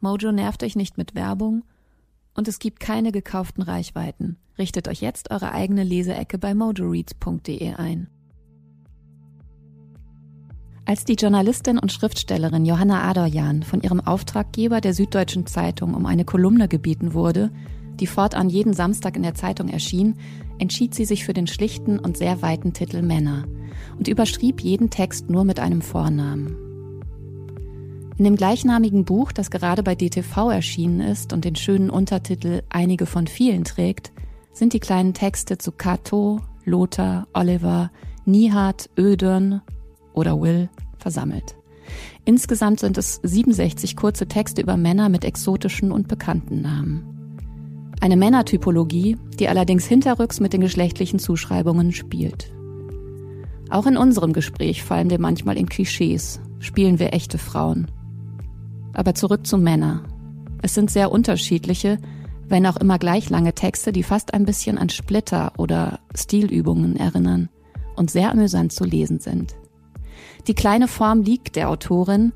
Mojo nervt euch nicht mit Werbung und es gibt keine gekauften Reichweiten. Richtet euch jetzt eure eigene Leseecke bei mojoreads.de ein. Als die Journalistin und Schriftstellerin Johanna Adorjan von ihrem Auftraggeber der Süddeutschen Zeitung um eine Kolumne gebeten wurde, die fortan jeden Samstag in der Zeitung erschien, entschied sie sich für den schlichten und sehr weiten Titel Männer und überschrieb jeden Text nur mit einem Vornamen. In dem gleichnamigen Buch, das gerade bei DTV erschienen ist und den schönen Untertitel Einige von vielen trägt, sind die kleinen Texte zu Cato, Lothar, Oliver, Nihat, Ödern oder Will versammelt. Insgesamt sind es 67 kurze Texte über Männer mit exotischen und bekannten Namen. Eine Männertypologie, die allerdings hinterrücks mit den geschlechtlichen Zuschreibungen spielt. Auch in unserem Gespräch fallen wir manchmal in Klischees, spielen wir echte Frauen. Aber zurück zu Männer. Es sind sehr unterschiedliche, wenn auch immer gleich lange Texte, die fast ein bisschen an Splitter oder Stilübungen erinnern und sehr amüsant zu lesen sind. Die kleine Form liegt der Autorin,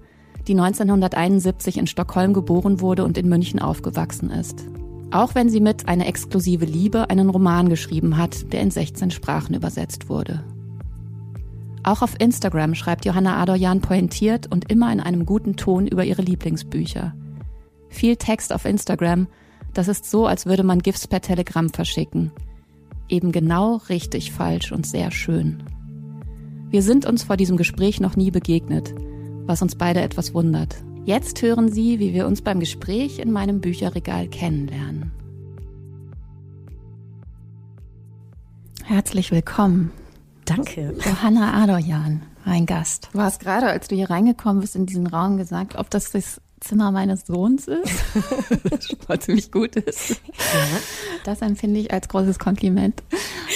die 1971 in Stockholm geboren wurde und in München aufgewachsen ist. Auch wenn sie mit Eine exklusive Liebe einen Roman geschrieben hat, der in 16 Sprachen übersetzt wurde. Auch auf Instagram schreibt Johanna Adorjan pointiert und immer in einem guten Ton über ihre Lieblingsbücher. Viel Text auf Instagram, das ist so, als würde man GIFs per Telegramm verschicken. Eben genau richtig falsch und sehr schön. Wir sind uns vor diesem Gespräch noch nie begegnet, was uns beide etwas wundert. Jetzt hören Sie, wie wir uns beim Gespräch in meinem Bücherregal kennenlernen. Herzlich willkommen. Danke. Johanna Adorjan, mein Gast. Du hast gerade, als du hier reingekommen bist, in diesen Raum gesagt, ob das das Zimmer meines Sohns ist, was schon mal ziemlich gut ist. Ja. Das empfinde ich als großes Kompliment.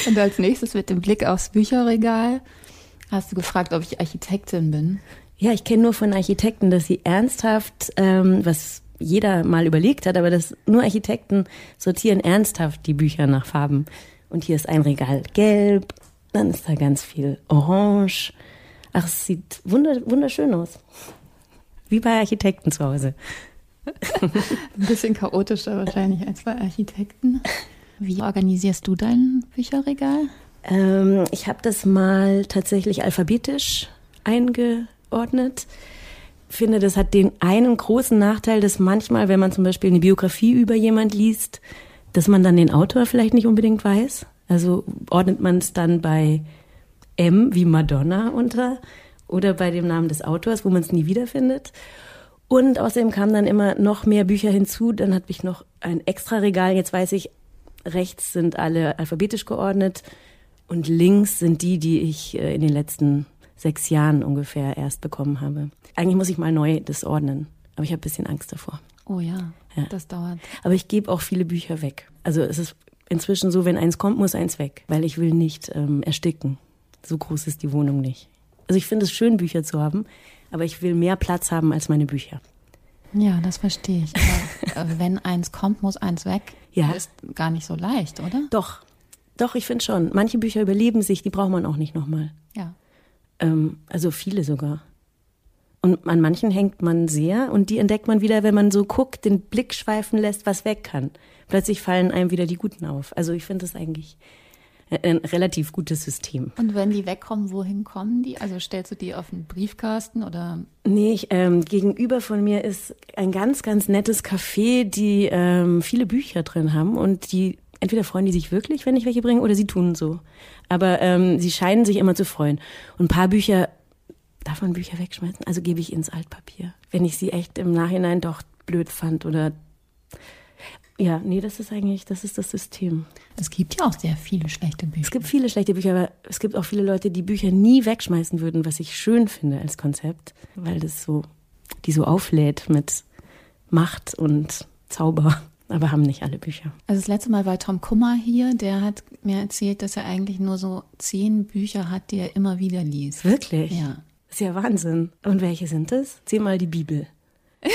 Und als nächstes mit dem Blick aufs Bücherregal hast du gefragt, ob ich Architektin bin. Ja, ich kenne nur von Architekten, dass sie ernsthaft, ähm, was jeder mal überlegt hat, aber dass nur Architekten sortieren ernsthaft die Bücher nach Farben. Und hier ist ein Regal gelb, dann ist da ganz viel Orange. Ach, es sieht wunderschön aus. Wie bei Architekten zu Hause. Ein bisschen chaotischer wahrscheinlich als bei Architekten. Wie organisierst du dein Bücherregal? Ähm, ich habe das mal tatsächlich alphabetisch eingeordnet. Finde, das hat den einen großen Nachteil, dass manchmal, wenn man zum Beispiel eine Biografie über jemand liest, dass man dann den Autor vielleicht nicht unbedingt weiß. Also ordnet man es dann bei M wie Madonna unter oder bei dem Namen des Autors, wo man es nie wiederfindet. Und außerdem kamen dann immer noch mehr Bücher hinzu. Dann hatte ich noch ein extra Regal. Jetzt weiß ich, rechts sind alle alphabetisch geordnet und links sind die, die ich äh, in den letzten sechs Jahren ungefähr erst bekommen habe. Eigentlich muss ich mal neu das ordnen, aber ich habe ein bisschen Angst davor. Oh ja, ja. das dauert. Aber ich gebe auch viele Bücher weg. Also es ist inzwischen so, wenn eins kommt, muss eins weg, weil ich will nicht ähm, ersticken. So groß ist die Wohnung nicht. Also ich finde es schön, Bücher zu haben, aber ich will mehr Platz haben als meine Bücher. Ja, das verstehe ich. Aber äh, wenn eins kommt, muss eins weg. Ja. Ist gar nicht so leicht, oder? Doch. Doch, ich finde schon. Manche Bücher überleben sich, die braucht man auch nicht nochmal. Ja. Ähm, also viele sogar. Und an manchen hängt man sehr und die entdeckt man wieder, wenn man so guckt, den Blick schweifen lässt, was weg kann plötzlich fallen einem wieder die Guten auf. Also ich finde das eigentlich ein relativ gutes System. Und wenn die wegkommen, wohin kommen die? Also stellst du die auf einen Briefkasten oder? Nee, ich, ähm, gegenüber von mir ist ein ganz, ganz nettes Café, die ähm, viele Bücher drin haben und die entweder freuen die sich wirklich, wenn ich welche bringe, oder sie tun so. Aber ähm, sie scheinen sich immer zu freuen. Und ein paar Bücher, darf man Bücher wegschmeißen? Also gebe ich ins Altpapier. Wenn ich sie echt im Nachhinein doch blöd fand oder ja, nee, das ist eigentlich, das ist das System. Es gibt ja auch sehr viele schlechte Bücher. Es gibt viele schlechte Bücher, aber es gibt auch viele Leute, die Bücher nie wegschmeißen würden, was ich schön finde als Konzept, weil das so, die so auflädt mit Macht und Zauber. Aber haben nicht alle Bücher. Also das letzte Mal war Tom Kummer hier, der hat mir erzählt, dass er eigentlich nur so zehn Bücher hat, die er immer wieder liest. Wirklich? Ja. Das ist ja Wahnsinn. Und welche sind es? Zehnmal die Bibel.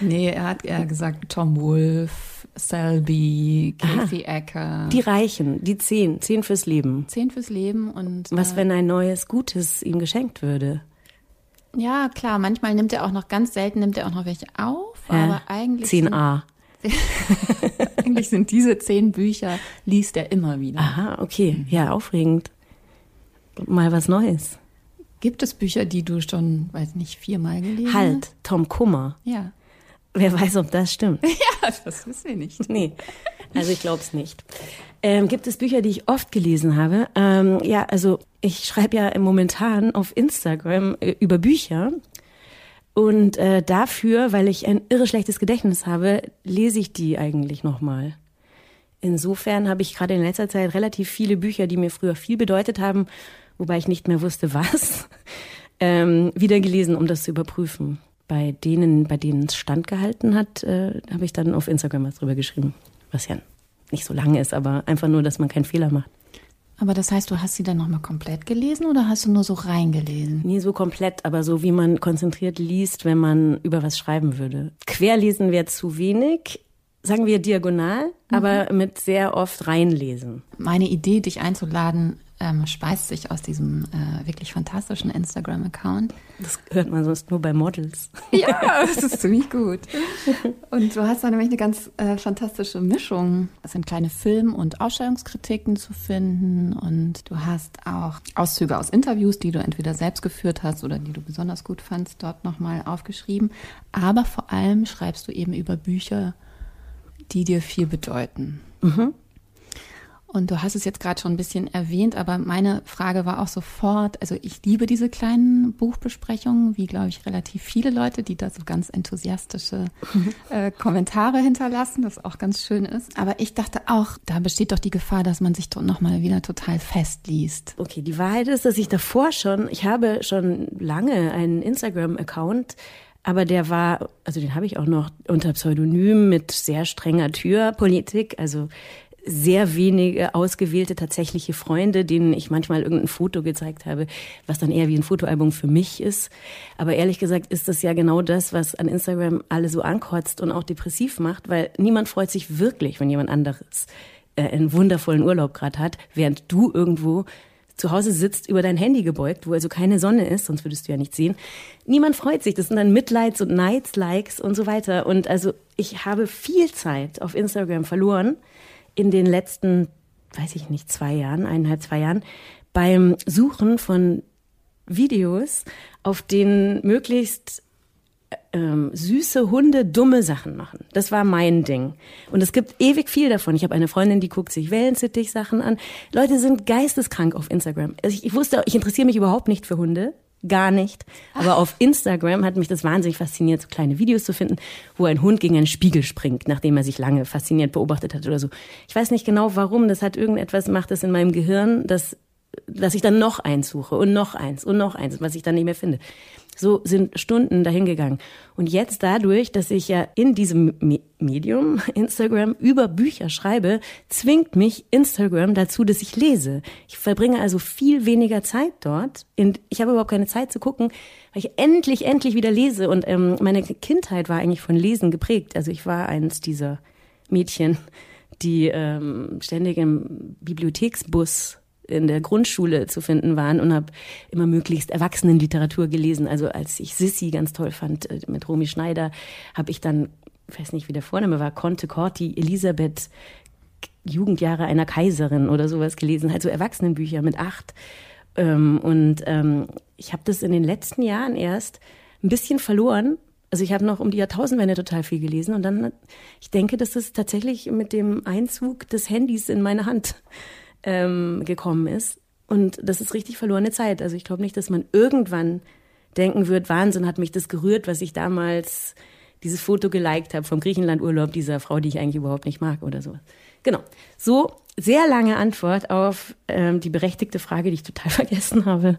nee, er hat eher gesagt Tom Wolfe, Selby, Kathy Ecker. Die Reichen, die zehn, zehn fürs Leben. Zehn fürs Leben und. Was, äh, wenn ein neues Gutes ihm geschenkt würde? Ja, klar, manchmal nimmt er auch noch, ganz selten nimmt er auch noch welche auf, äh, aber eigentlich. 10a. eigentlich sind diese zehn Bücher, liest er immer wieder. Aha, okay. Ja, aufregend. Mal was Neues. Gibt es Bücher, die du schon, weiß nicht, viermal gelesen hast? Halt, Tom Kummer. Ja. Wer weiß, ob das stimmt. ja, das wissen wir nicht. Nee, also ich glaube es nicht. Ähm, gibt es Bücher, die ich oft gelesen habe? Ähm, ja, also ich schreibe ja momentan auf Instagram äh, über Bücher. Und äh, dafür, weil ich ein irre schlechtes Gedächtnis habe, lese ich die eigentlich nochmal. Insofern habe ich gerade in letzter Zeit relativ viele Bücher, die mir früher viel bedeutet haben, wobei ich nicht mehr wusste, was, ähm, wieder gelesen, um das zu überprüfen. Bei denen, bei denen es standgehalten hat, äh, habe ich dann auf Instagram was drüber geschrieben, was ja nicht so lang ist, aber einfach nur, dass man keinen Fehler macht. Aber das heißt, du hast sie dann nochmal komplett gelesen oder hast du nur so reingelesen? Nie so komplett, aber so wie man konzentriert liest, wenn man über was schreiben würde. Querlesen wäre zu wenig, sagen wir diagonal, mhm. aber mit sehr oft reinlesen. Meine Idee, dich einzuladen, ähm, speist sich aus diesem äh, wirklich fantastischen Instagram-Account. Das hört man sonst nur bei Models. Ja, das ist ziemlich gut. Und du hast da nämlich eine ganz äh, fantastische Mischung. Es sind kleine Film- und Ausstellungskritiken zu finden und du hast auch Auszüge aus Interviews, die du entweder selbst geführt hast oder die du besonders gut fandst, dort nochmal aufgeschrieben. Aber vor allem schreibst du eben über Bücher, die dir viel bedeuten. Mhm. Und du hast es jetzt gerade schon ein bisschen erwähnt, aber meine Frage war auch sofort, also ich liebe diese kleinen Buchbesprechungen, wie glaube ich relativ viele Leute, die da so ganz enthusiastische äh, Kommentare hinterlassen, das auch ganz schön ist. Aber ich dachte auch, da besteht doch die Gefahr, dass man sich doch nochmal wieder total festliest. Okay, die Wahrheit ist, dass ich davor schon, ich habe schon lange einen Instagram-Account, aber der war, also den habe ich auch noch unter Pseudonym mit sehr strenger Türpolitik. Also sehr wenige ausgewählte tatsächliche Freunde, denen ich manchmal irgendein Foto gezeigt habe, was dann eher wie ein Fotoalbum für mich ist. Aber ehrlich gesagt ist das ja genau das, was an Instagram alle so ankotzt und auch depressiv macht, weil niemand freut sich wirklich, wenn jemand anderes äh, einen wundervollen Urlaub gerade hat, während du irgendwo zu Hause sitzt, über dein Handy gebeugt, wo also keine Sonne ist, sonst würdest du ja nichts sehen. Niemand freut sich. Das sind dann Mitleids- und Neids-Likes und so weiter. Und also ich habe viel Zeit auf Instagram verloren, in den letzten, weiß ich nicht, zwei Jahren, eineinhalb, zwei Jahren, beim Suchen von Videos, auf denen möglichst ähm, süße Hunde dumme Sachen machen. Das war mein Ding. Und es gibt ewig viel davon. Ich habe eine Freundin, die guckt sich Wellensittich-Sachen an. Leute sind geisteskrank auf Instagram. Also ich, ich wusste, ich interessiere mich überhaupt nicht für Hunde gar nicht. Aber auf Instagram hat mich das wahnsinnig fasziniert, so kleine Videos zu finden, wo ein Hund gegen einen Spiegel springt, nachdem er sich lange fasziniert beobachtet hat oder so. Ich weiß nicht genau warum, das hat irgendetwas, macht das in meinem Gehirn, dass, dass ich dann noch eins suche und noch eins und noch eins, was ich dann nicht mehr finde. So sind Stunden dahingegangen. Und jetzt dadurch, dass ich ja in diesem Medium, Instagram, über Bücher schreibe, zwingt mich Instagram dazu, dass ich lese. Ich verbringe also viel weniger Zeit dort. Ich habe überhaupt keine Zeit zu gucken, weil ich endlich, endlich wieder lese. Und ähm, meine Kindheit war eigentlich von Lesen geprägt. Also ich war eins dieser Mädchen, die ähm, ständig im Bibliotheksbus in der Grundschule zu finden waren und habe immer möglichst Erwachsenenliteratur gelesen. Also als ich Sissy ganz toll fand äh, mit Romy Schneider, habe ich dann, ich weiß nicht, wie der Vorname war, Conte Corti, Elisabeth Jugendjahre einer Kaiserin oder sowas gelesen, halt so Erwachsenenbücher mit acht. Ähm, und ähm, ich habe das in den letzten Jahren erst ein bisschen verloren. Also ich habe noch um die Jahrtausendwende total viel gelesen und dann, ich denke, dass das tatsächlich mit dem Einzug des Handys in meine Hand ähm, gekommen ist. Und das ist richtig verlorene Zeit. Also ich glaube nicht, dass man irgendwann denken wird, Wahnsinn hat mich das gerührt, was ich damals dieses Foto geliked habe vom Griechenlandurlaub dieser Frau, die ich eigentlich überhaupt nicht mag oder so. Genau. So sehr lange Antwort auf ähm, die berechtigte Frage, die ich total vergessen habe.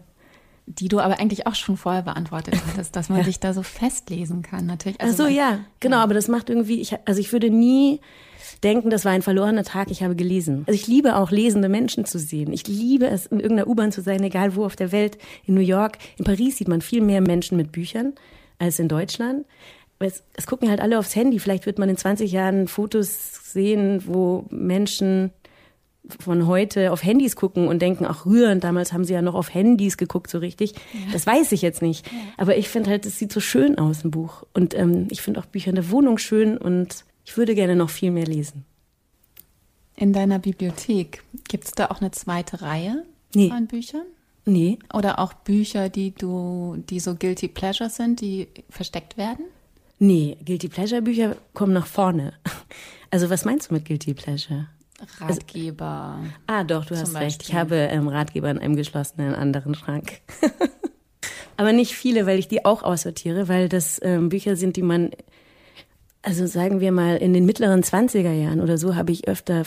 Die du aber eigentlich auch schon vorher beantwortet hattest, dass man ja. sich da so festlesen kann, natürlich. Also Ach so, ja, genau, ja. aber das macht irgendwie, ich, also ich würde nie denken, das war ein verlorener Tag, ich habe gelesen. Also ich liebe auch lesende Menschen zu sehen. Ich liebe es, in irgendeiner U-Bahn zu sein, egal wo auf der Welt, in New York. In Paris sieht man viel mehr Menschen mit Büchern als in Deutschland. Es, es gucken halt alle aufs Handy. Vielleicht wird man in 20 Jahren Fotos sehen, wo Menschen von heute auf Handys gucken und denken, ach rührend, damals haben sie ja noch auf Handys geguckt, so richtig. Ja. Das weiß ich jetzt nicht. Ja. Aber ich finde halt, es sieht so schön aus, ein Buch. Und ähm, ich finde auch Bücher in der Wohnung schön und ich würde gerne noch viel mehr lesen. In deiner Bibliothek, gibt es da auch eine zweite Reihe nee. von Büchern? Nee. Oder auch Bücher, die du, die so Guilty Pleasure sind, die versteckt werden? Nee, Guilty Pleasure Bücher kommen nach vorne. Also was meinst du mit Guilty Pleasure? Ratgeber. Also, ah, doch, du hast Beispiel. recht. Ich habe ähm, Ratgeber in einem geschlossenen anderen Schrank. Aber nicht viele, weil ich die auch aussortiere, weil das ähm, Bücher sind, die man, also sagen wir mal, in den mittleren 20er Jahren oder so habe ich öfter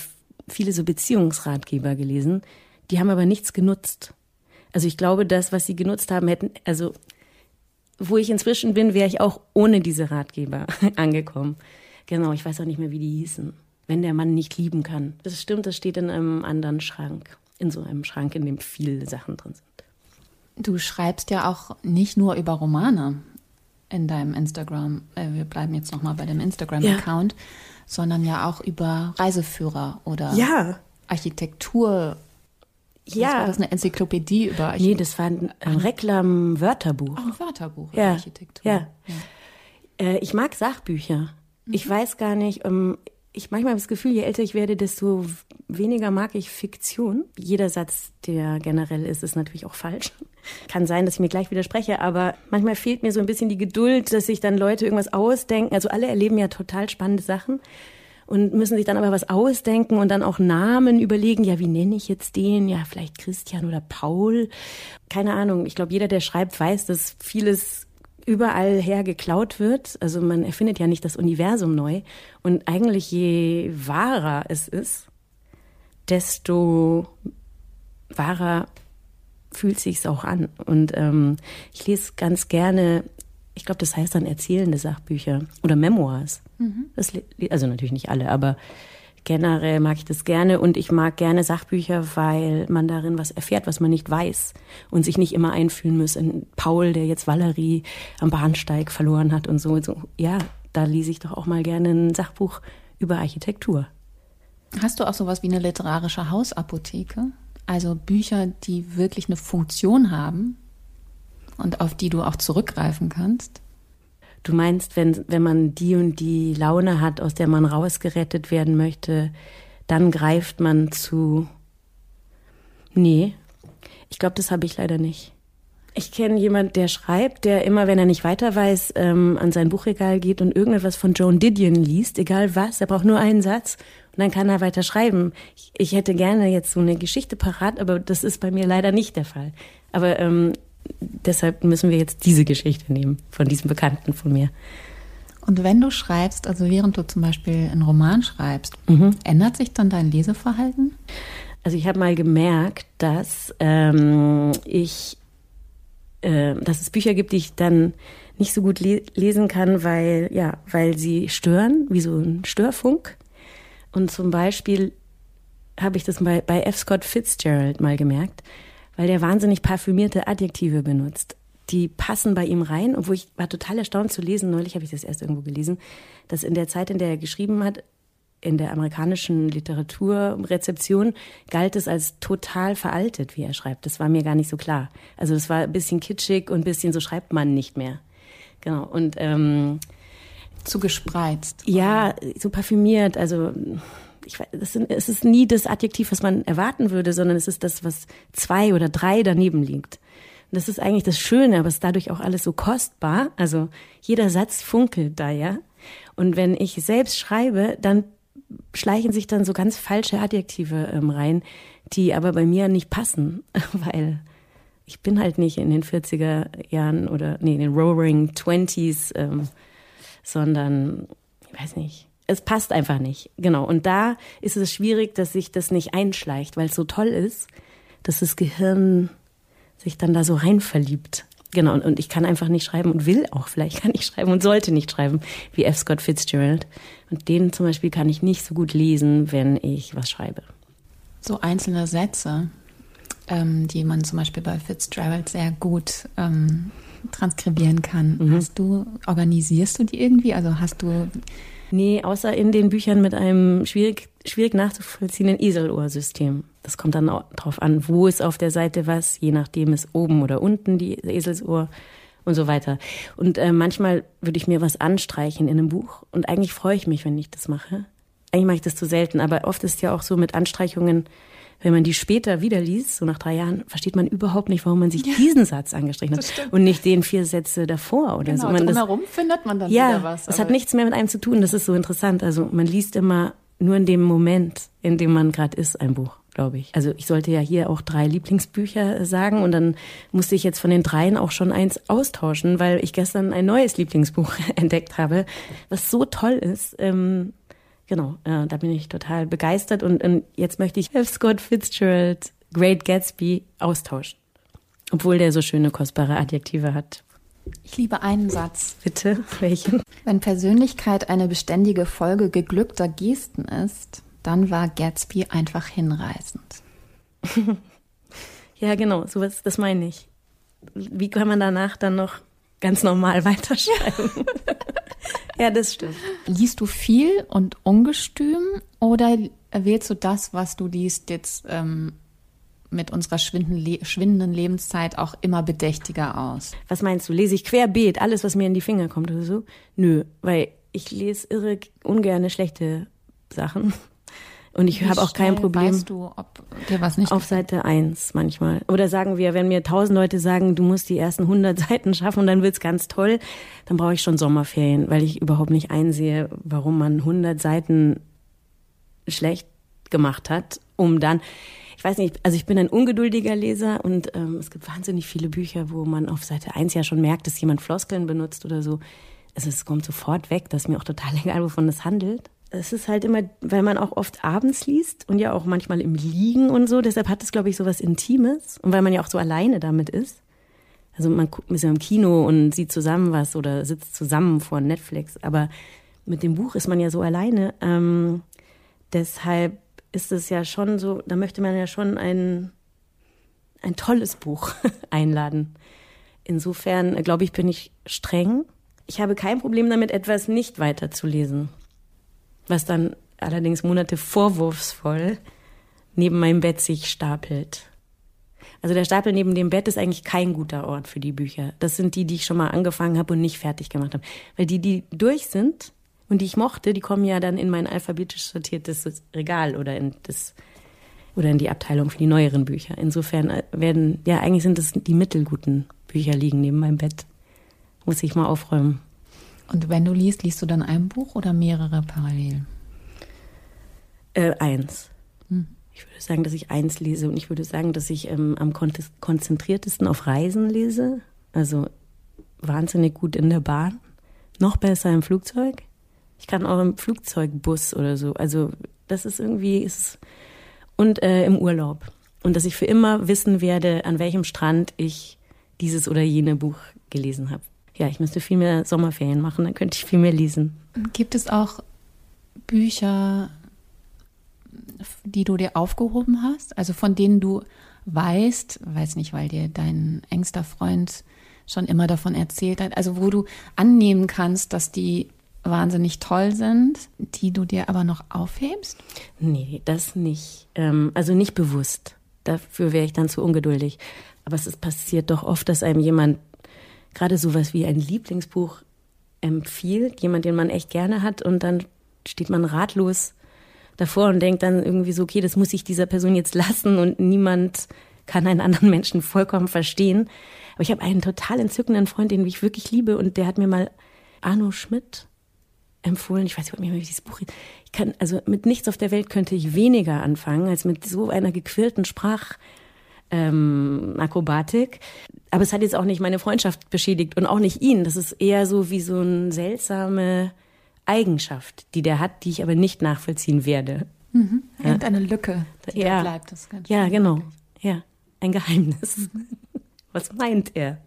viele so Beziehungsratgeber gelesen. Die haben aber nichts genutzt. Also ich glaube, das, was sie genutzt haben, hätten, also wo ich inzwischen bin, wäre ich auch ohne diese Ratgeber angekommen. Genau, ich weiß auch nicht mehr, wie die hießen wenn der Mann nicht lieben kann. Das stimmt, das steht in einem anderen Schrank. In so einem Schrank, in dem viele Sachen drin sind. Du schreibst ja auch nicht nur über Romane in deinem Instagram, äh, wir bleiben jetzt nochmal bei dem Instagram-Account, ja. sondern ja auch über Reiseführer oder ja. Architektur. Ja. war das eine Enzyklopädie über Architektur? Nee, das war ein, ein Reklam-Wörterbuch. Ein Wörterbuch ja. über Architektur. Ja. ja. Äh, ich mag Sachbücher. Mhm. Ich weiß gar nicht, um, ich manchmal habe das Gefühl, je älter ich werde, desto weniger mag ich Fiktion. Jeder Satz, der generell ist, ist natürlich auch falsch. Kann sein, dass ich mir gleich widerspreche, aber manchmal fehlt mir so ein bisschen die Geduld, dass sich dann Leute irgendwas ausdenken. Also alle erleben ja total spannende Sachen und müssen sich dann aber was ausdenken und dann auch Namen überlegen. Ja, wie nenne ich jetzt den? Ja, vielleicht Christian oder Paul. Keine Ahnung. Ich glaube, jeder, der schreibt, weiß, dass vieles überall her geklaut wird. Also man erfindet ja nicht das Universum neu. Und eigentlich je wahrer es ist, desto wahrer fühlt sich's auch an. Und ähm, ich lese ganz gerne, ich glaube, das heißt dann erzählende Sachbücher oder Memoirs. Mhm. Das, also natürlich nicht alle, aber generell mag ich das gerne und ich mag gerne Sachbücher, weil man darin was erfährt, was man nicht weiß und sich nicht immer einfühlen muss in Paul, der jetzt Valerie am Bahnsteig verloren hat und so. Und so. Ja, da lese ich doch auch mal gerne ein Sachbuch über Architektur. Hast du auch sowas wie eine literarische Hausapotheke? Also Bücher, die wirklich eine Funktion haben und auf die du auch zurückgreifen kannst? Du meinst, wenn, wenn man die und die Laune hat, aus der man rausgerettet werden möchte, dann greift man zu. Nee, ich glaube, das habe ich leider nicht. Ich kenne jemanden, der schreibt, der immer, wenn er nicht weiter weiß, ähm, an sein Buchregal geht und irgendetwas von Joan Didion liest, egal was, er braucht nur einen Satz und dann kann er weiter schreiben. Ich, ich hätte gerne jetzt so eine Geschichte parat, aber das ist bei mir leider nicht der Fall. Aber ähm, deshalb müssen wir jetzt diese Geschichte nehmen von diesem Bekannten von mir. Und wenn du schreibst, also während du zum Beispiel einen Roman schreibst, mhm. ändert sich dann dein Leseverhalten? Also ich habe mal gemerkt, dass ähm, ich, äh, dass es Bücher gibt, die ich dann nicht so gut le lesen kann, weil ja, weil sie stören, wie so ein Störfunk. Und zum Beispiel habe ich das bei, bei F. Scott Fitzgerald mal gemerkt weil der wahnsinnig parfümierte Adjektive benutzt. Die passen bei ihm rein, obwohl ich war total erstaunt zu lesen, neulich habe ich das erst irgendwo gelesen, dass in der Zeit, in der er geschrieben hat, in der amerikanischen Literaturrezeption galt es als total veraltet, wie er schreibt. Das war mir gar nicht so klar. Also es war ein bisschen kitschig und ein bisschen so schreibt man nicht mehr. Genau. Und ähm, zu gespreizt. Ja, so parfümiert. Also ich weiß, das sind, es ist nie das Adjektiv, was man erwarten würde, sondern es ist das, was zwei oder drei daneben liegt. Und das ist eigentlich das Schöne, aber es ist dadurch auch alles so kostbar. Also jeder Satz funkelt da, ja. Und wenn ich selbst schreibe, dann schleichen sich dann so ganz falsche Adjektive ähm, rein, die aber bei mir nicht passen, weil ich bin halt nicht in den 40er Jahren oder nee, in den Roaring Twenties, ähm, sondern ich weiß nicht. Es passt einfach nicht. Genau. Und da ist es schwierig, dass sich das nicht einschleicht, weil es so toll ist, dass das Gehirn sich dann da so rein verliebt. Genau, und, ich kann einfach nicht schreiben und will auch vielleicht kann ich schreiben und sollte nicht schreiben, wie F. Scott Fitzgerald. Und den zum Beispiel kann ich nicht so gut lesen, wenn ich was schreibe. So einzelne Sätze, ähm, die man zum Beispiel bei Fitzgerald sehr gut ähm, transkribieren kann. Mhm. Hast du, organisierst du die irgendwie? Also hast du Nee, außer in den Büchern mit einem schwierig, schwierig nachzuvollziehenden Eselohrsystem. Das kommt dann drauf an, wo ist auf der Seite was, je nachdem ist oben oder unten die Eselsohr und so weiter. Und äh, manchmal würde ich mir was anstreichen in einem Buch und eigentlich freue ich mich, wenn ich das mache. Eigentlich mache ich das zu selten, aber oft ist ja auch so mit Anstreichungen, wenn man die später wieder liest, so nach drei Jahren, versteht man überhaupt nicht, warum man sich ja, diesen Satz angestrichen hat und nicht den vier Sätze davor oder genau, so. Man drumherum das, findet man dann ja, wieder was. Es hat nichts mehr mit einem zu tun, das ist so interessant. Also man liest immer nur in dem Moment, in dem man gerade ist, ein Buch glaube ich. Also ich sollte ja hier auch drei Lieblingsbücher sagen und dann musste ich jetzt von den dreien auch schon eins austauschen, weil ich gestern ein neues Lieblingsbuch entdeckt habe, was so toll ist. Ähm, genau, äh, da bin ich total begeistert und, und jetzt möchte ich F. Scott Fitzgerald Great Gatsby austauschen. Obwohl der so schöne, kostbare Adjektive hat. Ich liebe einen Satz. Bitte, welchen? Wenn Persönlichkeit eine beständige Folge geglückter Gesten ist, dann war Gatsby einfach hinreißend. ja, genau, sowas, das meine ich. Wie kann man danach dann noch ganz normal weiterschreiben? Ja, das stimmt. Liest du viel und ungestüm oder wählst du das, was du liest, jetzt ähm, mit unserer schwindenden Lebenszeit auch immer bedächtiger aus? Was meinst du? Lese ich querbeet alles, was mir in die Finger kommt oder so? Nö, weil ich lese irre ungerne schlechte Sachen. Und ich habe auch kein Problem. Weißt du, ob dir was nicht Auf? Seite eins manchmal. Oder sagen wir, wenn mir tausend Leute sagen, du musst die ersten hundert Seiten schaffen und dann wird's ganz toll, dann brauche ich schon Sommerferien, weil ich überhaupt nicht einsehe, warum man hundert Seiten schlecht gemacht hat, um dann, ich weiß nicht, also ich bin ein ungeduldiger Leser und ähm, es gibt wahnsinnig viele Bücher, wo man auf Seite eins ja schon merkt, dass jemand Floskeln benutzt oder so. Also es kommt sofort weg, das ist mir auch total egal, wovon es handelt es ist halt immer, weil man auch oft abends liest und ja auch manchmal im Liegen und so. Deshalb hat es, glaube ich, so was Intimes. Und weil man ja auch so alleine damit ist. Also man ist ja im Kino und sieht zusammen was oder sitzt zusammen vor Netflix. Aber mit dem Buch ist man ja so alleine. Ähm, deshalb ist es ja schon so, da möchte man ja schon ein, ein tolles Buch einladen. Insofern, glaube ich, bin ich streng. Ich habe kein Problem damit, etwas nicht weiterzulesen was dann allerdings Monate vorwurfsvoll neben meinem Bett sich stapelt. Also der Stapel neben dem Bett ist eigentlich kein guter Ort für die Bücher. Das sind die, die ich schon mal angefangen habe und nicht fertig gemacht habe. Weil die, die durch sind und die ich mochte, die kommen ja dann in mein alphabetisch sortiertes Regal oder in das oder in die Abteilung für die neueren Bücher. Insofern äh, werden, ja, eigentlich sind es die mittelguten Bücher liegen neben meinem Bett. Muss ich mal aufräumen. Und wenn du liest, liest du dann ein Buch oder mehrere parallel? Äh, eins. Hm. Ich würde sagen, dass ich eins lese und ich würde sagen, dass ich ähm, am konzentriertesten auf Reisen lese. Also wahnsinnig gut in der Bahn. Noch besser im Flugzeug. Ich kann auch im Flugzeugbus oder so. Also das ist irgendwie ist und äh, im Urlaub und dass ich für immer wissen werde, an welchem Strand ich dieses oder jene Buch gelesen habe ja, ich müsste viel mehr Sommerferien machen, dann könnte ich viel mehr lesen. Gibt es auch Bücher, die du dir aufgehoben hast, also von denen du weißt, weiß nicht, weil dir dein engster Freund schon immer davon erzählt hat, also wo du annehmen kannst, dass die wahnsinnig toll sind, die du dir aber noch aufhebst? Nee, das nicht. Ähm, also nicht bewusst. Dafür wäre ich dann zu ungeduldig. Aber es ist passiert doch oft, dass einem jemand gerade sowas wie ein Lieblingsbuch empfiehlt, jemand, den man echt gerne hat, und dann steht man ratlos davor und denke dann irgendwie so, okay, das muss ich dieser Person jetzt lassen und niemand kann einen anderen Menschen vollkommen verstehen. Aber ich habe einen total entzückenden Freund, den ich wirklich liebe und der hat mir mal Arno Schmidt empfohlen. Ich weiß nicht mehr, wie dieses Buch. Ich kann, also mit nichts auf der Welt könnte ich weniger anfangen als mit so einer gequirlten Sprach, ähm, Akrobatik. Aber es hat jetzt auch nicht meine Freundschaft beschädigt und auch nicht ihn. Das ist eher so wie so eine seltsame Eigenschaft, die der hat, die ich aber nicht nachvollziehen werde. Mhm. Irgendeine ja. Lücke, die ja. bleibt. Das ja, genau. Ja, ein Geheimnis. Was meint er?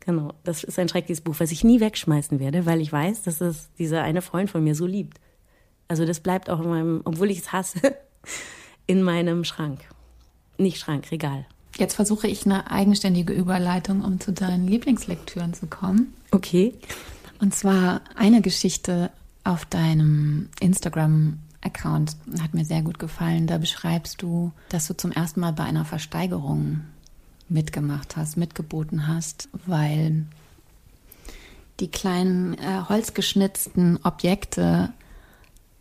Genau, das ist ein schreckliches Buch, was ich nie wegschmeißen werde, weil ich weiß, dass es dieser eine Freund von mir so liebt. Also das bleibt auch in meinem, obwohl ich es hasse, in meinem Schrank. Nicht Schrank, Regal. Jetzt versuche ich eine eigenständige Überleitung, um zu deinen Lieblingslektüren zu kommen. Okay. Und zwar eine Geschichte auf deinem Instagram-Account hat mir sehr gut gefallen. Da beschreibst du, dass du zum ersten Mal bei einer Versteigerung mitgemacht hast, mitgeboten hast, weil die kleinen äh, holzgeschnitzten Objekte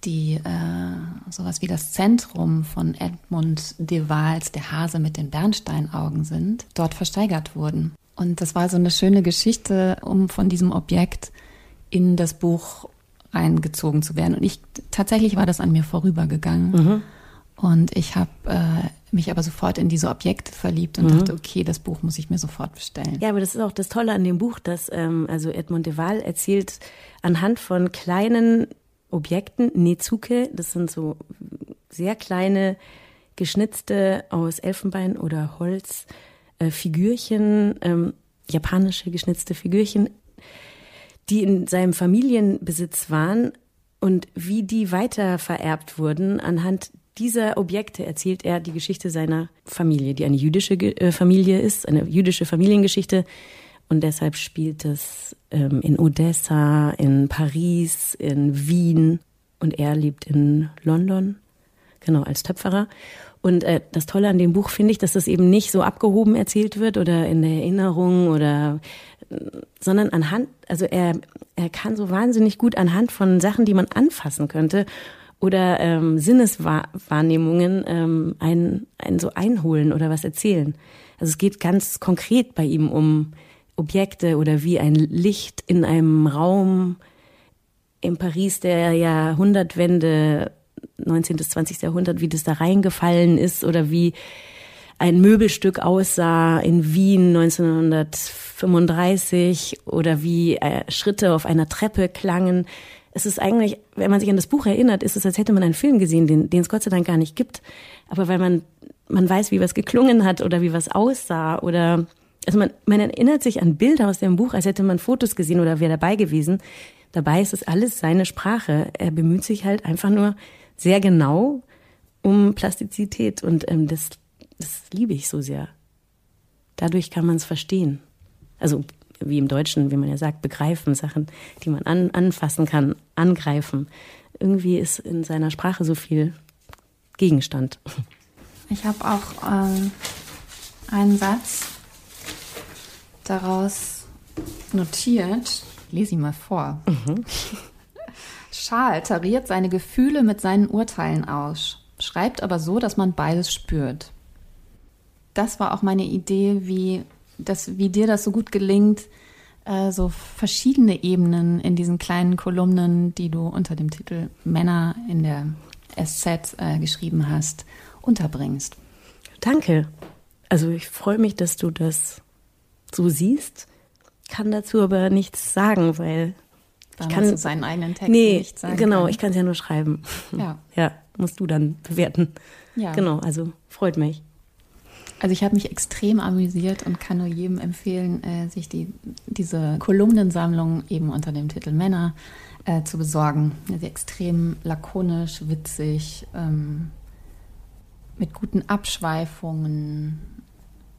die äh, sowas wie das Zentrum von Edmund de Waals, der Hase mit den Bernsteinaugen sind, dort versteigert wurden. Und das war so eine schöne Geschichte, um von diesem Objekt in das Buch reingezogen zu werden. Und ich tatsächlich war das an mir vorübergegangen. Mhm. Und ich habe äh, mich aber sofort in diese Objekte verliebt und mhm. dachte, okay, das Buch muss ich mir sofort bestellen. Ja, aber das ist auch das Tolle an dem Buch, dass ähm, also Edmund de Waal erzählt anhand von kleinen Objekten, Nezuke, das sind so sehr kleine, geschnitzte aus Elfenbein oder Holz äh, Figürchen, ähm, japanische geschnitzte Figürchen, die in seinem Familienbesitz waren und wie die weiter vererbt wurden. Anhand dieser Objekte erzählt er die Geschichte seiner Familie, die eine jüdische äh, Familie ist, eine jüdische Familiengeschichte, und deshalb spielt es ähm, in Odessa, in Paris, in Wien und er lebt in London, genau, als Töpferer. Und äh, das Tolle an dem Buch finde ich, dass das eben nicht so abgehoben erzählt wird oder in der Erinnerung oder, sondern anhand, also er, er kann so wahnsinnig gut anhand von Sachen, die man anfassen könnte oder ähm, Sinneswahrnehmungen ähm, einen, einen so einholen oder was erzählen. Also es geht ganz konkret bei ihm um Objekte oder wie ein Licht in einem Raum in Paris der Jahrhundertwende, 19. bis 20. Jahrhundert, wie das da reingefallen ist oder wie ein Möbelstück aussah in Wien 1935 oder wie äh, Schritte auf einer Treppe klangen. Es ist eigentlich, wenn man sich an das Buch erinnert, ist es, als hätte man einen Film gesehen, den, den es Gott sei Dank gar nicht gibt. Aber weil man, man weiß, wie was geklungen hat oder wie was aussah oder also man, man erinnert sich an Bilder aus dem Buch, als hätte man Fotos gesehen oder wäre dabei gewesen. Dabei ist es alles seine Sprache. Er bemüht sich halt einfach nur sehr genau um Plastizität und ähm, das, das liebe ich so sehr. Dadurch kann man es verstehen. Also wie im Deutschen, wie man ja sagt, begreifen, Sachen, die man an, anfassen kann, angreifen. Irgendwie ist in seiner Sprache so viel Gegenstand. Ich habe auch äh, einen Satz, daraus notiert. Lese ihn mal vor. Mhm. Schal tariert seine Gefühle mit seinen Urteilen aus, schreibt aber so, dass man beides spürt. Das war auch meine Idee, wie, das, wie dir das so gut gelingt, äh, so verschiedene Ebenen in diesen kleinen Kolumnen, die du unter dem Titel Männer in der SZ äh, geschrieben hast, unterbringst. Danke. Also ich freue mich, dass du das so siehst, kann dazu aber nichts sagen, weil ich kann du seinen eigenen Text nee, nicht sagen. Genau, kann. ich kann es ja nur schreiben. Ja. Ja, musst du dann bewerten. Ja. Genau, also freut mich. Also ich habe mich extrem amüsiert und kann nur jedem empfehlen, äh, sich die, diese Kolumnensammlung eben unter dem Titel Männer äh, zu besorgen. Sie extrem lakonisch, witzig, ähm, mit guten Abschweifungen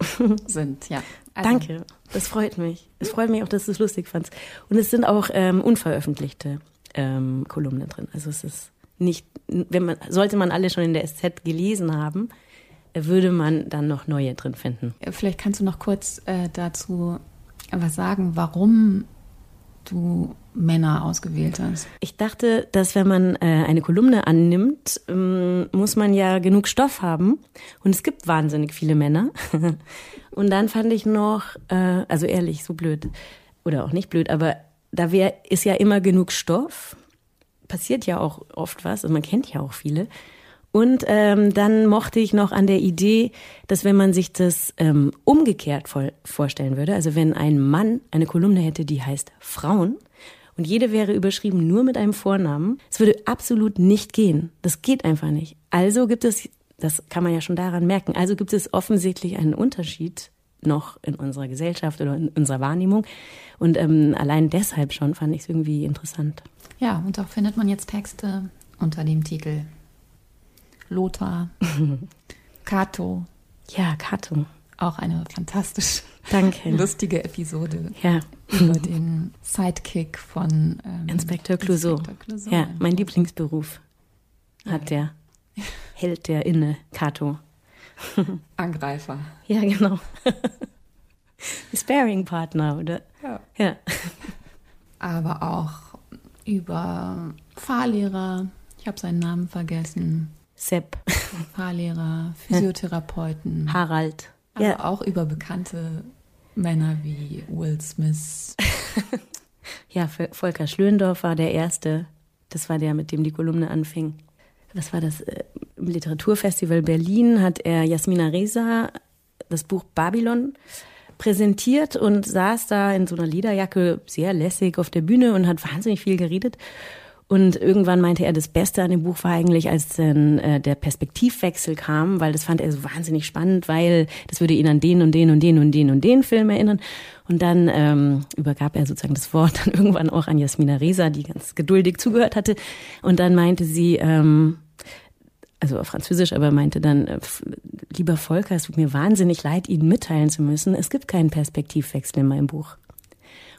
sind, ja. Also. Danke, das freut mich. Es freut mich auch, dass du es lustig fandst. Und es sind auch ähm, unveröffentlichte ähm, Kolumnen drin. Also es ist nicht, wenn man, sollte man alle schon in der SZ gelesen haben, würde man dann noch neue drin finden. Vielleicht kannst du noch kurz äh, dazu was sagen, warum du Männer ausgewählt hast? Ich dachte, dass wenn man äh, eine Kolumne annimmt, ähm, muss man ja genug Stoff haben. Und es gibt wahnsinnig viele Männer. und dann fand ich noch, äh, also ehrlich, so blöd oder auch nicht blöd, aber da wär, ist ja immer genug Stoff. Passiert ja auch oft was und man kennt ja auch viele. Und ähm, dann mochte ich noch an der Idee, dass wenn man sich das ähm, umgekehrt voll vorstellen würde, also wenn ein Mann eine Kolumne hätte, die heißt Frauen, und jede wäre überschrieben nur mit einem Vornamen, es würde absolut nicht gehen. Das geht einfach nicht. Also gibt es, das kann man ja schon daran merken, also gibt es offensichtlich einen Unterschied noch in unserer Gesellschaft oder in unserer Wahrnehmung. Und ähm, allein deshalb schon fand ich es irgendwie interessant. Ja, und auch findet man jetzt Texte unter dem Titel Lothar, Kato. Ja, Kato. Auch eine fantastisch Danke. lustige Episode ja. über den Sidekick von ähm, Inspektor Clouseau. Inspektor Clouseau. Ja, mein Lieblingsberuf hat der Held der Inne, Kato. Angreifer. Ja, genau. Sparing-Partner, oder? Ja. ja. Aber auch über Fahrlehrer, ich habe seinen Namen vergessen. Sepp. Fahrlehrer, Physiotherapeuten. Harald. Aber ja. auch über bekannte Männer wie Will Smith. ja, Volker Schlöndorff war der Erste. Das war der, mit dem die Kolumne anfing. Was war das? Äh, Im Literaturfestival Berlin hat er Jasmina Reza das Buch Babylon präsentiert und saß da in so einer Lederjacke sehr lässig auf der Bühne und hat wahnsinnig viel geredet. Und irgendwann meinte er, das Beste an dem Buch war eigentlich, als dann äh, der Perspektivwechsel kam, weil das fand er so wahnsinnig spannend, weil das würde ihn an den und den und den und den und den Film erinnern. Und dann ähm, übergab er sozusagen das Wort dann irgendwann auch an Jasmina Reza, die ganz geduldig zugehört hatte. Und dann meinte sie, ähm, also auf Französisch, aber meinte dann, äh, lieber Volker, es tut mir wahnsinnig leid, Ihnen mitteilen zu müssen, es gibt keinen Perspektivwechsel in meinem Buch.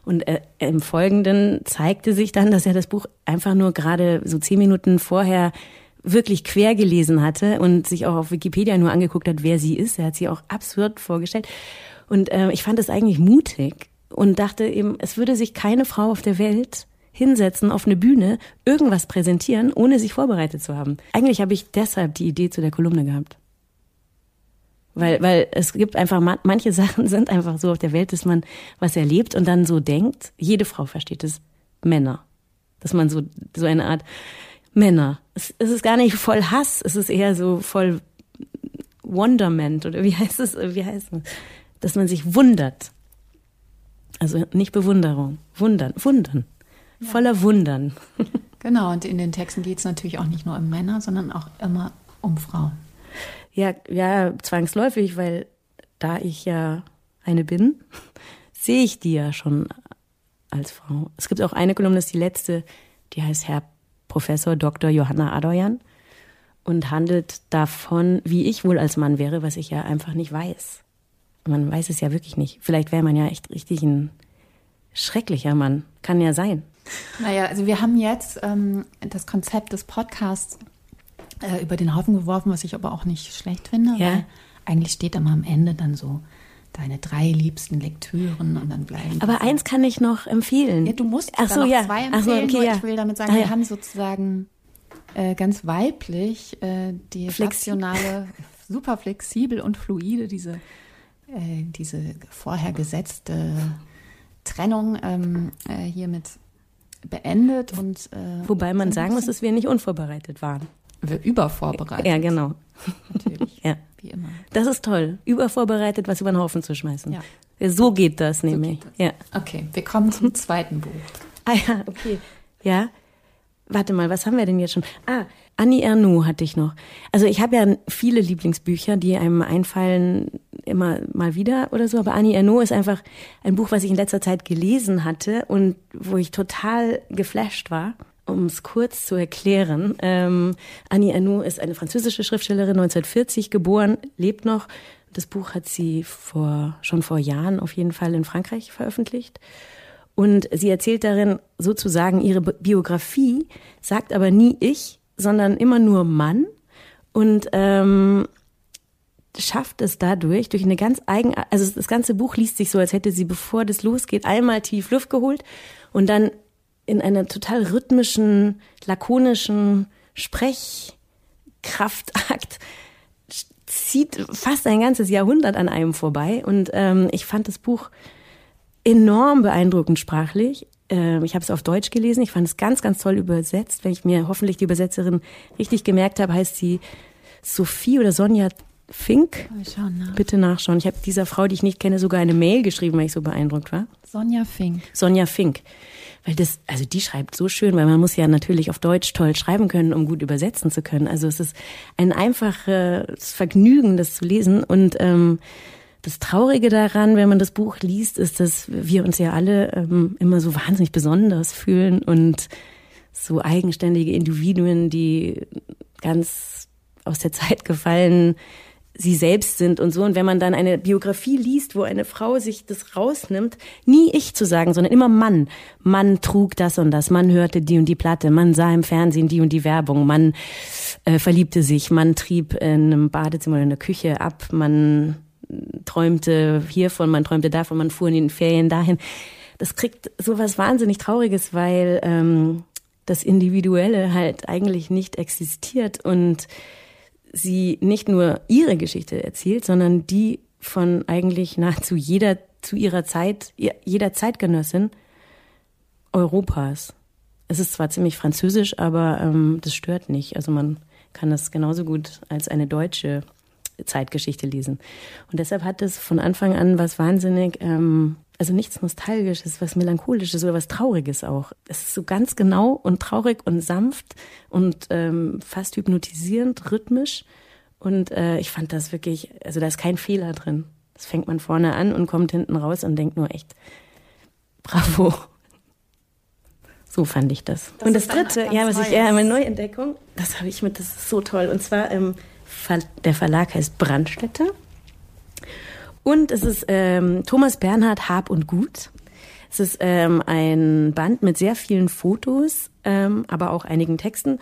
Und äh, im Folgenden zeigte sich dann, dass er das Buch einfach nur gerade so zehn Minuten vorher wirklich quer gelesen hatte und sich auch auf Wikipedia nur angeguckt hat, wer sie ist. Er hat sie auch absurd vorgestellt. Und äh, ich fand es eigentlich mutig und dachte eben, es würde sich keine Frau auf der Welt hinsetzen, auf eine Bühne, irgendwas präsentieren, ohne sich vorbereitet zu haben. Eigentlich habe ich deshalb die Idee zu der Kolumne gehabt. Weil, weil es gibt einfach, manche Sachen sind einfach so auf der Welt, dass man was erlebt und dann so denkt, jede Frau versteht es, Männer. Dass man so, so eine Art Männer. Es, es ist gar nicht voll Hass, es ist eher so voll Wonderment oder wie heißt es, wie heißt es? Dass man sich wundert. Also nicht Bewunderung, wundern, wundern. Ja. Voller Wundern. Genau, und in den Texten geht es natürlich auch nicht nur um Männer, sondern auch immer um Frauen. Ja, ja, zwangsläufig, weil da ich ja eine bin, sehe ich die ja schon als Frau. Es gibt auch eine Kolumne, das ist die letzte, die heißt Herr Professor Dr. Johanna Adoyan und handelt davon, wie ich wohl als Mann wäre, was ich ja einfach nicht weiß. Man weiß es ja wirklich nicht. Vielleicht wäre man ja echt richtig ein schrecklicher Mann. Kann ja sein. Naja, also wir haben jetzt ähm, das Konzept des Podcasts äh, über den Haufen geworfen, was ich aber auch nicht schlecht finde. Ja. eigentlich steht immer am Ende dann so deine drei liebsten Lektüren und dann bleiben. Aber eins kann ich noch empfehlen. Ja, du musst Ach so, ja. zwei empfehlen. So, okay, ja. Ich will damit sagen, ah, wir haben sozusagen äh, ganz weiblich äh, die rationale, super flexibel und fluide diese äh, diese vorher gesetzte Trennung ähm, äh, hiermit beendet und äh, wobei man sagen muss, dass wir nicht unvorbereitet waren übervorbereitet. Ja, genau. Natürlich. ja. Wie immer. Das ist toll. Übervorbereitet, was über den Haufen zu schmeißen. Ja. So geht das so nämlich. Geht das. Ja. Okay, wir kommen zum zweiten Buch. Ah ja, okay. Ja. Warte mal, was haben wir denn jetzt schon? Ah, Annie Ernaux hatte ich noch. Also ich habe ja viele Lieblingsbücher, die einem einfallen immer mal wieder oder so, aber Annie Ernaux ist einfach ein Buch, was ich in letzter Zeit gelesen hatte und wo ich total geflasht war um es kurz zu erklären, ähm, Annie Ernaux ist eine französische Schriftstellerin, 1940 geboren, lebt noch. Das Buch hat sie vor, schon vor Jahren auf jeden Fall in Frankreich veröffentlicht. Und sie erzählt darin sozusagen ihre Biografie, sagt aber nie ich, sondern immer nur Mann. Und ähm, schafft es dadurch, durch eine ganz eigen, also das ganze Buch liest sich so, als hätte sie, bevor das losgeht, einmal tief Luft geholt und dann in einer total rhythmischen, lakonischen Sprechkraftakt zieht fast ein ganzes Jahrhundert an einem vorbei. Und ähm, ich fand das Buch enorm beeindruckend sprachlich. Ähm, ich habe es auf Deutsch gelesen. Ich fand es ganz, ganz toll übersetzt. Wenn ich mir hoffentlich die Übersetzerin richtig gemerkt habe, heißt sie Sophie oder Sonja Fink. Nach. Bitte nachschauen. Ich habe dieser Frau, die ich nicht kenne, sogar eine Mail geschrieben, weil ich so beeindruckt war. Sonja Fink. Sonja Fink. Weil das, also die schreibt so schön, weil man muss ja natürlich auf Deutsch toll schreiben können, um gut übersetzen zu können. Also es ist ein einfaches Vergnügen, das zu lesen. Und ähm, das Traurige daran, wenn man das Buch liest, ist, dass wir uns ja alle ähm, immer so wahnsinnig besonders fühlen und so eigenständige Individuen, die ganz aus der Zeit gefallen sie selbst sind und so. Und wenn man dann eine Biografie liest, wo eine Frau sich das rausnimmt, nie ich zu sagen, sondern immer Mann. Mann trug das und das, Mann hörte die und die Platte, man sah im Fernsehen die und die Werbung, man äh, verliebte sich, man trieb in einem Badezimmer oder in der Küche ab, man träumte hiervon, man träumte davon, man fuhr in den Ferien dahin. Das kriegt sowas wahnsinnig Trauriges, weil ähm, das Individuelle halt eigentlich nicht existiert und sie nicht nur ihre Geschichte erzählt, sondern die von eigentlich nahezu jeder zu ihrer Zeit, jeder Zeitgenössin Europas. Es ist zwar ziemlich französisch, aber ähm, das stört nicht. Also man kann das genauso gut als eine deutsche Zeitgeschichte lesen. Und deshalb hat es von Anfang an was wahnsinnig ähm, also nichts Nostalgisches, was Melancholisches oder was Trauriges auch. Es ist so ganz genau und traurig und sanft und ähm, fast hypnotisierend, rhythmisch. Und äh, ich fand das wirklich, also da ist kein Fehler drin. Das fängt man vorne an und kommt hinten raus und denkt nur echt, bravo. So fand ich das. das und das dritte, ja, was ich, ja, meine Neuentdeckung, das habe ich mit, das ist so toll. Und zwar, ähm, der Verlag heißt Brandstätte. Und es ist ähm, Thomas Bernhard Hab und Gut. Es ist ähm, ein Band mit sehr vielen Fotos, ähm, aber auch einigen Texten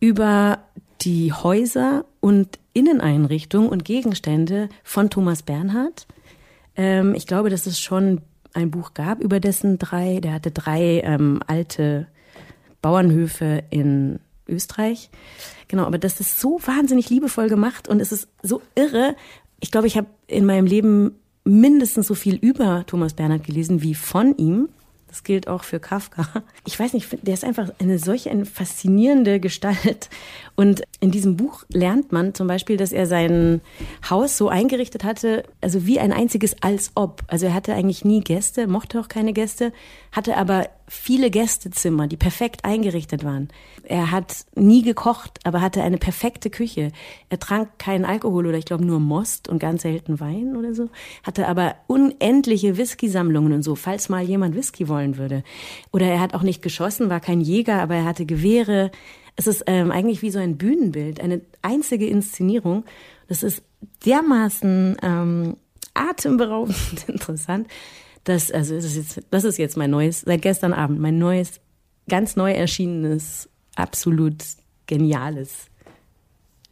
über die Häuser und Inneneinrichtungen und Gegenstände von Thomas Bernhard. Ähm, ich glaube, dass es schon ein Buch gab über dessen drei, der hatte drei ähm, alte Bauernhöfe in Österreich. Genau, aber das ist so wahnsinnig liebevoll gemacht und es ist so irre, ich glaube, ich habe in meinem Leben mindestens so viel über Thomas Bernhard gelesen wie von ihm. Das gilt auch für Kafka. Ich weiß nicht, der ist einfach eine solche eine faszinierende Gestalt. Und in diesem Buch lernt man zum Beispiel, dass er sein Haus so eingerichtet hatte, also wie ein einziges als ob. Also er hatte eigentlich nie Gäste, mochte auch keine Gäste, hatte aber viele Gästezimmer, die perfekt eingerichtet waren. Er hat nie gekocht, aber hatte eine perfekte Küche. Er trank keinen Alkohol oder ich glaube nur Most und ganz selten Wein oder so. Hatte aber unendliche Whisky-Sammlungen und so, falls mal jemand Whisky wollen würde. Oder er hat auch nicht geschossen, war kein Jäger, aber er hatte Gewehre. Es ist ähm, eigentlich wie so ein Bühnenbild, eine einzige Inszenierung. Das ist dermaßen ähm, atemberaubend interessant das, also das ist jetzt, das ist jetzt mein neues, seit gestern Abend, mein neues, ganz neu erschienenes, absolut geniales,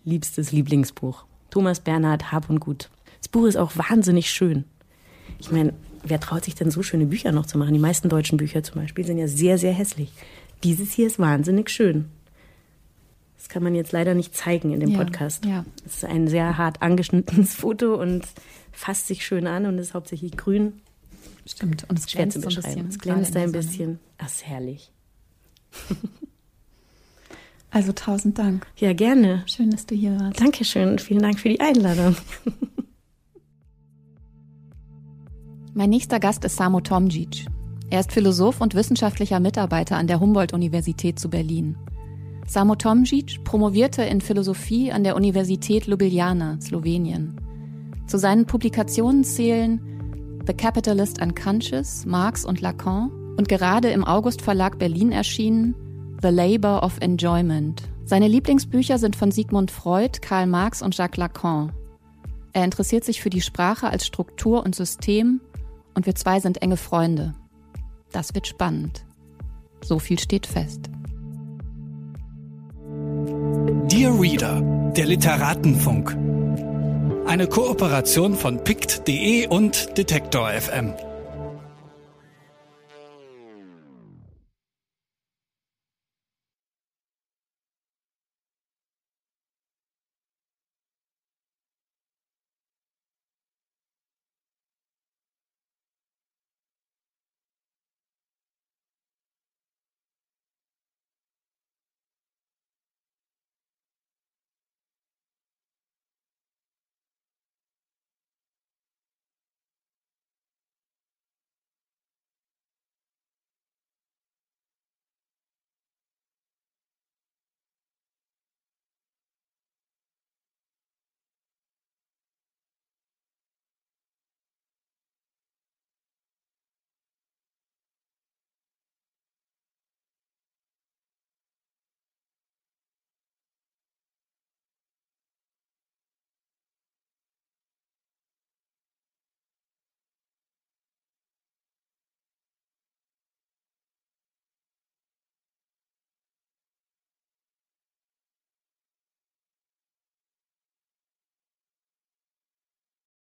liebstes Lieblingsbuch. Thomas Bernhard, Hab und Gut. Das Buch ist auch wahnsinnig schön. Ich meine, wer traut sich denn so schöne Bücher noch zu machen? Die meisten deutschen Bücher zum Beispiel sind ja sehr, sehr hässlich. Dieses hier ist wahnsinnig schön. Das kann man jetzt leider nicht zeigen in dem ja, Podcast. Ja. Es ist ein sehr hart angeschnittenes Foto und fasst sich schön an und ist hauptsächlich grün. Stimmt, und es glänzt so ein bisschen. Es glänzt ein bisschen. Ach, ist herrlich. Also tausend Dank. Ja, gerne. Schön, dass du hier warst. Dankeschön. Vielen Dank für die Einladung. Mein nächster Gast ist Samo Tomjic. Er ist Philosoph und wissenschaftlicher Mitarbeiter an der Humboldt-Universität zu Berlin. Samo Tomjic promovierte in Philosophie an der Universität Ljubljana, Slowenien. Zu seinen Publikationen zählen The Capitalist Unconscious, Marx und Lacan und gerade im August Verlag Berlin erschienen The Labor of Enjoyment. Seine Lieblingsbücher sind von Sigmund Freud, Karl Marx und Jacques Lacan. Er interessiert sich für die Sprache als Struktur und System und wir zwei sind enge Freunde. Das wird spannend. So viel steht fest. Dear Reader, der Literatenfunk. Eine Kooperation von pict.de und Detektor FM.